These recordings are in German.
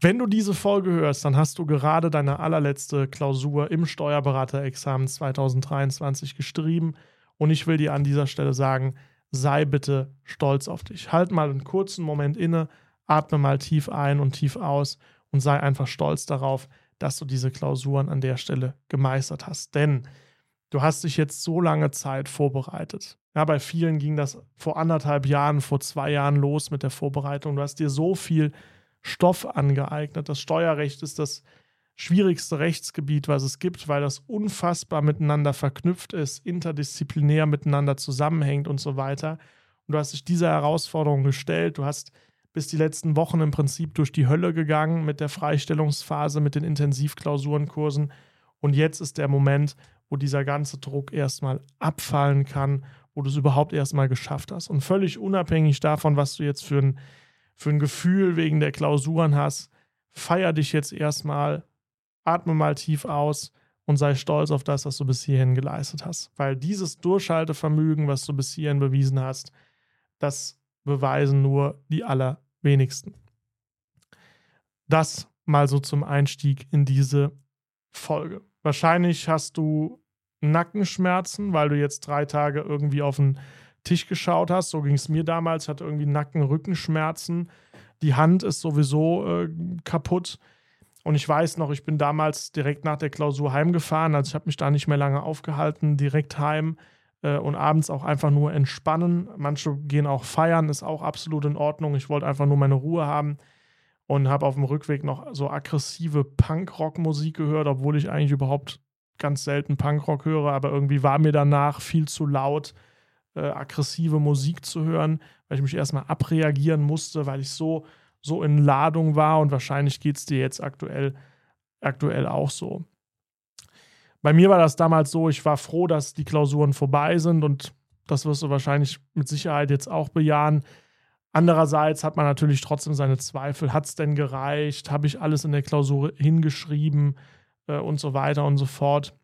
Wenn du diese Folge hörst, dann hast du gerade deine allerletzte Klausur im Steuerberaterexamen 2023 geschrieben und ich will dir an dieser Stelle sagen, sei bitte stolz auf dich. Halt mal einen kurzen Moment inne, atme mal tief ein und tief aus und sei einfach stolz darauf, dass du diese Klausuren an der Stelle gemeistert hast. Denn du hast dich jetzt so lange Zeit vorbereitet. Ja, bei vielen ging das vor anderthalb Jahren, vor zwei Jahren los mit der Vorbereitung. Du hast dir so viel Stoff angeeignet. Das Steuerrecht ist das schwierigste Rechtsgebiet, was es gibt, weil das unfassbar miteinander verknüpft ist, interdisziplinär miteinander zusammenhängt und so weiter. Und du hast dich dieser Herausforderung gestellt. Du hast bis die letzten Wochen im Prinzip durch die Hölle gegangen mit der Freistellungsphase, mit den Intensivklausurenkursen. Und jetzt ist der Moment, wo dieser ganze Druck erstmal abfallen kann, wo du es überhaupt erstmal geschafft hast. Und völlig unabhängig davon, was du jetzt für ein für ein Gefühl wegen der Klausuren hast, feier dich jetzt erstmal, atme mal tief aus und sei stolz auf das, was du bis hierhin geleistet hast. Weil dieses Durchhaltevermögen, was du bis hierhin bewiesen hast, das beweisen nur die allerwenigsten. Das mal so zum Einstieg in diese Folge. Wahrscheinlich hast du Nackenschmerzen, weil du jetzt drei Tage irgendwie auf den Tisch geschaut hast. So ging es mir damals. Hatte irgendwie Nacken, Rückenschmerzen. Die Hand ist sowieso äh, kaputt. Und ich weiß noch, ich bin damals direkt nach der Klausur heimgefahren. Also ich habe mich da nicht mehr lange aufgehalten, direkt heim äh, und abends auch einfach nur entspannen. Manche gehen auch feiern, ist auch absolut in Ordnung. Ich wollte einfach nur meine Ruhe haben und habe auf dem Rückweg noch so aggressive Punkrock-Musik gehört, obwohl ich eigentlich überhaupt ganz selten Punkrock höre. Aber irgendwie war mir danach viel zu laut äh, aggressive Musik zu hören, weil ich mich erstmal abreagieren musste, weil ich so, so in Ladung war und wahrscheinlich geht es dir jetzt aktuell, aktuell auch so. Bei mir war das damals so, ich war froh, dass die Klausuren vorbei sind und das wirst du wahrscheinlich mit Sicherheit jetzt auch bejahen. Andererseits hat man natürlich trotzdem seine Zweifel. Hat es denn gereicht? Habe ich alles in der Klausur hingeschrieben äh, und so weiter und so fort?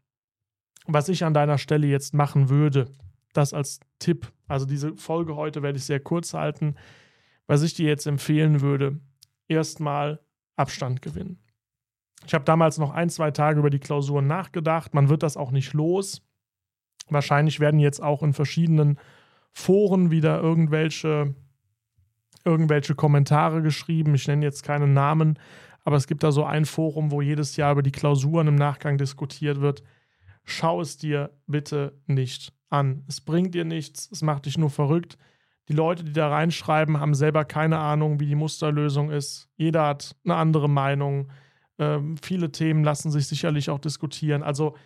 Was ich an deiner Stelle jetzt machen würde, das als Tipp. Also diese Folge heute werde ich sehr kurz halten. Was ich dir jetzt empfehlen würde, erstmal Abstand gewinnen. Ich habe damals noch ein, zwei Tage über die Klausuren nachgedacht. Man wird das auch nicht los. Wahrscheinlich werden jetzt auch in verschiedenen Foren wieder irgendwelche, irgendwelche Kommentare geschrieben. Ich nenne jetzt keine Namen, aber es gibt da so ein Forum, wo jedes Jahr über die Klausuren im Nachgang diskutiert wird. Schau es dir bitte nicht an. Es bringt dir nichts, es macht dich nur verrückt. Die Leute, die da reinschreiben, haben selber keine Ahnung, wie die Musterlösung ist. Jeder hat eine andere Meinung. Ähm, viele Themen lassen sich sicherlich auch diskutieren. Also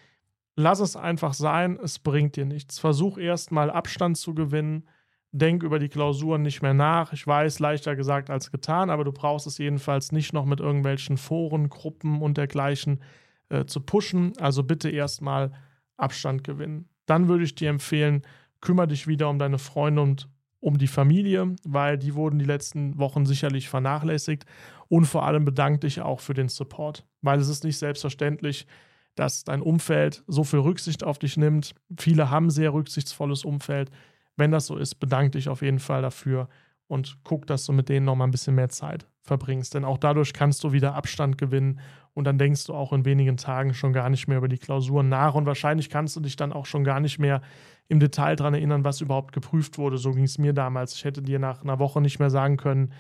lass es einfach sein, es bringt dir nichts. Versuch erstmal Abstand zu gewinnen. Denk über die Klausuren nicht mehr nach. Ich weiß, leichter gesagt als getan, aber du brauchst es jedenfalls nicht noch mit irgendwelchen Foren, Gruppen und dergleichen äh, zu pushen. Also bitte erstmal Abstand gewinnen dann würde ich dir empfehlen, kümmere dich wieder um deine Freunde und um die Familie, weil die wurden die letzten Wochen sicherlich vernachlässigt. Und vor allem bedanke dich auch für den Support, weil es ist nicht selbstverständlich, dass dein Umfeld so viel Rücksicht auf dich nimmt. Viele haben sehr rücksichtsvolles Umfeld. Wenn das so ist, bedanke dich auf jeden Fall dafür und guck, dass du mit denen noch mal ein bisschen mehr Zeit verbringst. Denn auch dadurch kannst du wieder Abstand gewinnen und dann denkst du auch in wenigen Tagen schon gar nicht mehr über die Klausuren nach und wahrscheinlich kannst du dich dann auch schon gar nicht mehr im Detail daran erinnern, was überhaupt geprüft wurde. So ging es mir damals. Ich hätte dir nach einer Woche nicht mehr sagen können,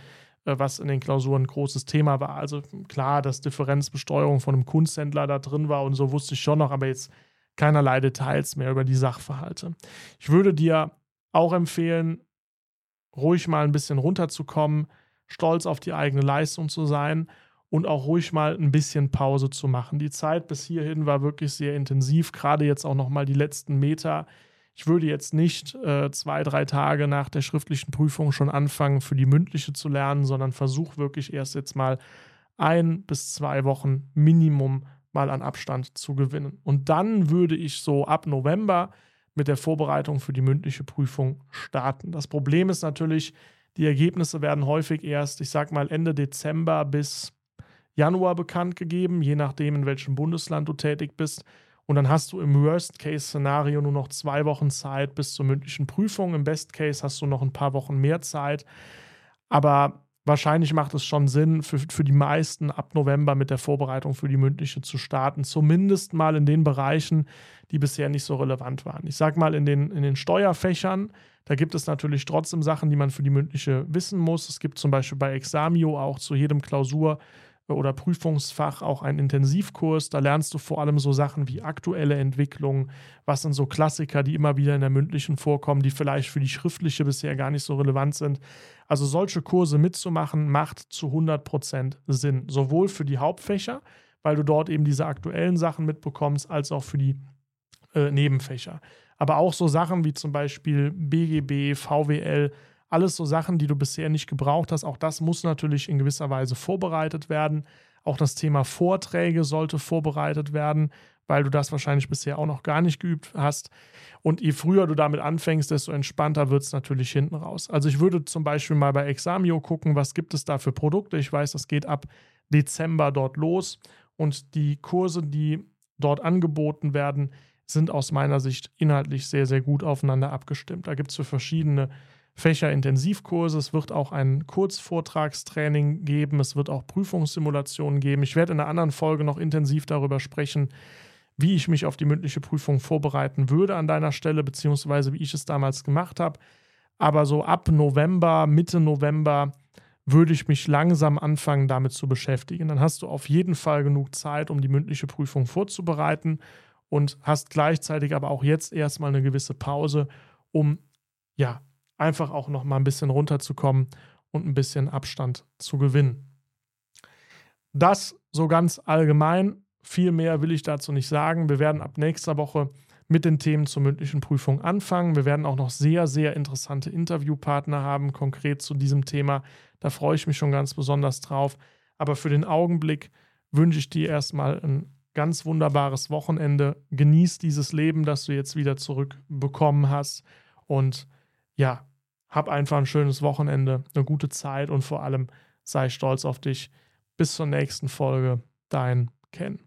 äh, was in den Klausuren ein großes Thema war. Also klar, dass Differenzbesteuerung von einem Kunsthändler da drin war und so wusste ich schon noch, aber jetzt keinerlei Details mehr über die Sachverhalte. Ich würde dir auch empfehlen, ruhig mal ein bisschen runterzukommen, stolz auf die eigene Leistung zu sein und auch ruhig mal ein bisschen Pause zu machen. Die Zeit bis hierhin war wirklich sehr intensiv, gerade jetzt auch noch mal die letzten Meter. Ich würde jetzt nicht äh, zwei, drei Tage nach der schriftlichen Prüfung schon anfangen, für die mündliche zu lernen, sondern versuche wirklich erst jetzt mal ein bis zwei Wochen Minimum mal an Abstand zu gewinnen. Und dann würde ich so ab November mit der Vorbereitung für die mündliche Prüfung starten. Das Problem ist natürlich, die Ergebnisse werden häufig erst, ich sag mal, Ende Dezember bis Januar bekannt gegeben, je nachdem, in welchem Bundesland du tätig bist. Und dann hast du im Worst-Case-Szenario nur noch zwei Wochen Zeit bis zur mündlichen Prüfung. Im Best-Case hast du noch ein paar Wochen mehr Zeit. Aber wahrscheinlich macht es schon Sinn, für, für die meisten ab November mit der Vorbereitung für die mündliche zu starten. Zumindest mal in den Bereichen, die bisher nicht so relevant waren. Ich sage mal, in den, in den Steuerfächern, da gibt es natürlich trotzdem Sachen, die man für die mündliche wissen muss. Es gibt zum Beispiel bei Examio auch zu jedem Klausur oder Prüfungsfach auch einen Intensivkurs. Da lernst du vor allem so Sachen wie aktuelle Entwicklung, was sind so Klassiker, die immer wieder in der mündlichen vorkommen, die vielleicht für die schriftliche bisher gar nicht so relevant sind. Also solche Kurse mitzumachen, macht zu 100% Sinn. Sowohl für die Hauptfächer, weil du dort eben diese aktuellen Sachen mitbekommst, als auch für die äh, Nebenfächer. Aber auch so Sachen wie zum Beispiel BGB, VWL, alles so Sachen, die du bisher nicht gebraucht hast. Auch das muss natürlich in gewisser Weise vorbereitet werden. Auch das Thema Vorträge sollte vorbereitet werden, weil du das wahrscheinlich bisher auch noch gar nicht geübt hast. Und je früher du damit anfängst, desto entspannter wird es natürlich hinten raus. Also ich würde zum Beispiel mal bei Examio gucken, was gibt es da für Produkte. Ich weiß, das geht ab Dezember dort los. Und die Kurse, die dort angeboten werden, sind aus meiner Sicht inhaltlich sehr, sehr gut aufeinander abgestimmt. Da gibt es für verschiedene Fächerintensivkurse. Es wird auch ein Kurzvortragstraining geben. Es wird auch Prüfungssimulationen geben. Ich werde in einer anderen Folge noch intensiv darüber sprechen, wie ich mich auf die mündliche Prüfung vorbereiten würde an deiner Stelle, beziehungsweise wie ich es damals gemacht habe. Aber so ab November, Mitte November würde ich mich langsam anfangen, damit zu beschäftigen. Dann hast du auf jeden Fall genug Zeit, um die mündliche Prüfung vorzubereiten und hast gleichzeitig aber auch jetzt erstmal eine gewisse Pause, um ja einfach auch noch mal ein bisschen runterzukommen und ein bisschen Abstand zu gewinnen. Das so ganz allgemein. Viel mehr will ich dazu nicht sagen. Wir werden ab nächster Woche mit den Themen zur mündlichen Prüfung anfangen. Wir werden auch noch sehr, sehr interessante Interviewpartner haben, konkret zu diesem Thema. Da freue ich mich schon ganz besonders drauf. Aber für den Augenblick wünsche ich dir erstmal ein ganz wunderbares Wochenende. Genieß dieses Leben, das du jetzt wieder zurückbekommen hast. Und ja, hab einfach ein schönes Wochenende, eine gute Zeit und vor allem sei stolz auf dich. Bis zur nächsten Folge, dein Ken.